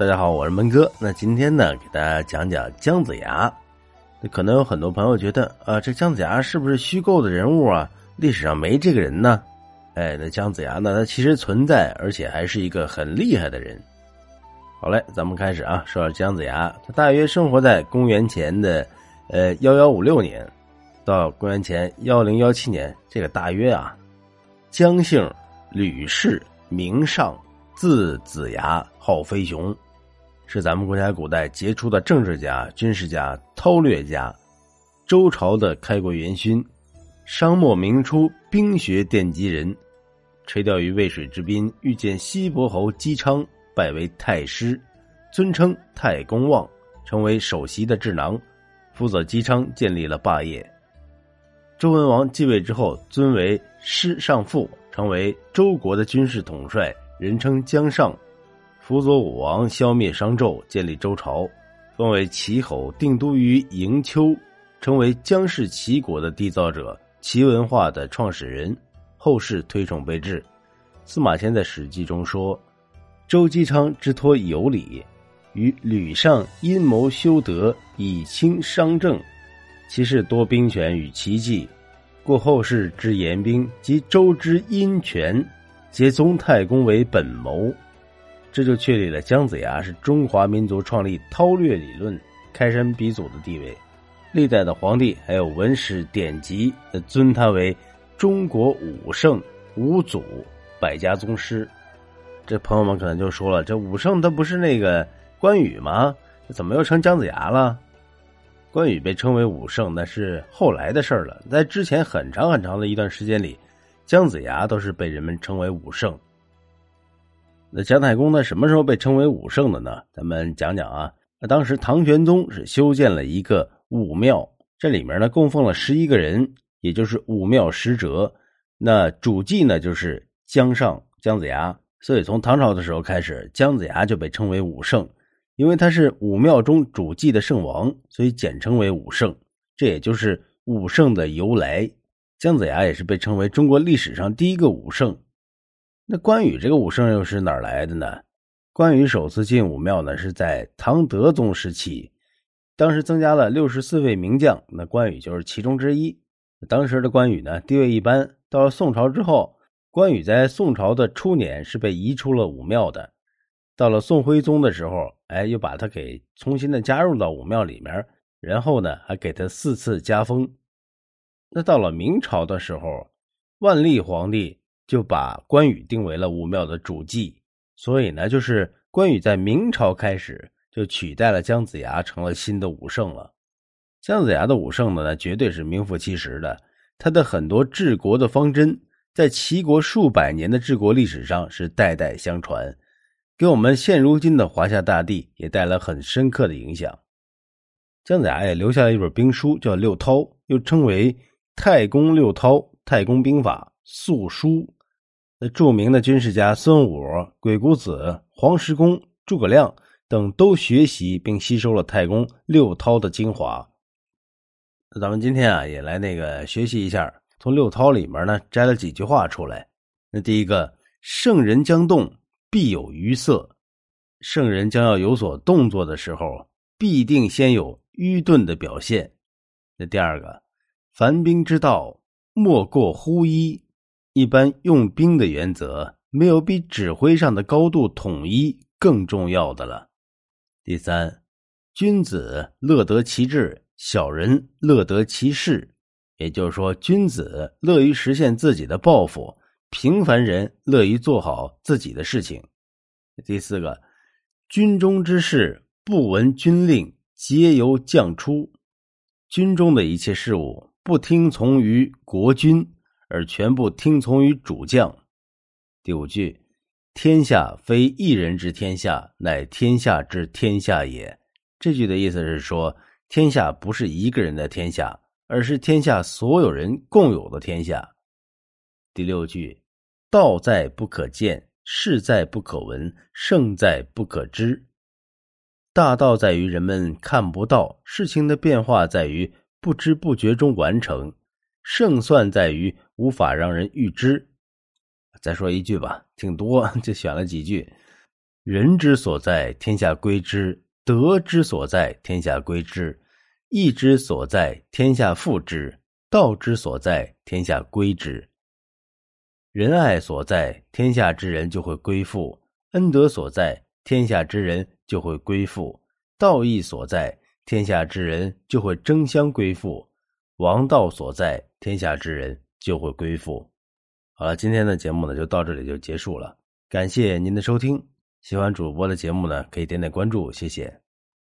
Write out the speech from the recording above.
大家好，我是闷哥。那今天呢，给大家讲讲姜子牙。可能有很多朋友觉得啊，这姜子牙是不是虚构的人物啊？历史上没这个人呢？哎，那姜子牙呢，他其实存在，而且还是一个很厉害的人。好嘞，咱们开始啊。说说姜子牙，他大约生活在公元前的呃幺幺五六年到公元前幺零幺七年，这个大约啊。姜姓，吕氏，名尚，字子牙，号飞熊，是咱们国家古代杰出的政治家、军事家、韬略家，周朝的开国元勋，商末明初兵学奠基人，垂钓于渭水之滨，遇见西伯侯姬昌。拜为太师，尊称太公望，成为首席的智囊，辅佐姬昌建立了霸业。周文王继位之后，尊为师上父，成为周国的军事统帅，人称姜尚，辅佐武王消灭商纣，建立周朝，封为齐侯，定都于营丘，成为姜氏齐国的缔造者，齐文化的创始人，后世推崇备至。司马迁在《史记》中说。周姬昌之托有礼，与吕尚阴谋修德，以清商政。其事多兵权与奇计，故后世之言兵及周之阴权，皆宗太公为本谋。这就确立了姜子牙是中华民族创立韬略理论、开山鼻祖的地位。历代的皇帝还有文史典籍，尊他为中国武圣、五祖、百家宗师。这朋友们可能就说了：“这武圣他不是那个关羽吗？怎么又成姜子牙了？”关羽被称为武圣，那是后来的事了。在之前很长很长的一段时间里，姜子牙都是被人们称为武圣。那姜太公呢？什么时候被称为武圣的呢？咱们讲讲啊。那当时唐玄宗是修建了一个武庙，这里面呢供奉了十一个人，也就是武庙使者。那主祭呢就是姜尚、姜子牙。所以，从唐朝的时候开始，姜子牙就被称为武圣，因为他是武庙中主祭的圣王，所以简称为武圣。这也就是武圣的由来。姜子牙也是被称为中国历史上第一个武圣。那关羽这个武圣又是哪来的呢？关羽首次进武庙呢，是在唐德宗时期，当时增加了六十四位名将，那关羽就是其中之一。当时的关羽呢，地位一般，到了宋朝之后。关羽在宋朝的初年是被移出了武庙的，到了宋徽宗的时候，哎，又把他给重新的加入到武庙里面，然后呢，还给他四次加封。那到了明朝的时候，万历皇帝就把关羽定为了武庙的主祭，所以呢，就是关羽在明朝开始就取代了姜子牙，成了新的武圣了。姜子牙的武圣呢，绝对是名副其实的，他的很多治国的方针。在齐国数百年的治国历史上是代代相传，给我们现如今的华夏大地也带来很深刻的影响。姜子牙也留下了一本兵书，叫《六韬》，又称为《太公六韬》《太公兵法》《素书》。那著名的军事家孙武、鬼谷子、黄石公、诸葛亮等都学习并吸收了太公六韬的精华。那咱们今天啊，也来那个学习一下。从六韬里面呢摘了几句话出来。那第一个，圣人将动，必有余色；圣人将要有所动作的时候，必定先有愚钝的表现。那第二个，凡兵之道，莫过乎一。一般用兵的原则，没有比指挥上的高度统一更重要的了。第三，君子乐得其志，小人乐得其事。也就是说，君子乐于实现自己的抱负，平凡人乐于做好自己的事情。第四个，军中之事不闻军令，皆由将出。军中的一切事务不听从于国君，而全部听从于主将。第五句，天下非一人之天下，乃天下之天下也。这句的意思是说，天下不是一个人的天下。而是天下所有人共有的天下。第六句，道在不可见，事在不可闻，胜在不可知。大道在于人们看不到，事情的变化在于不知不觉中完成，胜算在于无法让人预知。再说一句吧，挺多，就选了几句。人之所在，天下归之；德之所在，天下归之；义之所在，天下复之；道之所在，天下归之。仁爱所在，天下之人就会归附；恩德所在，天下之人就会归附；道义所在，天下之人就会争相归附；王道所在，天下之人就会归附。好了，今天的节目呢就到这里就结束了，感谢您的收听。喜欢主播的节目呢，可以点点关注，谢谢。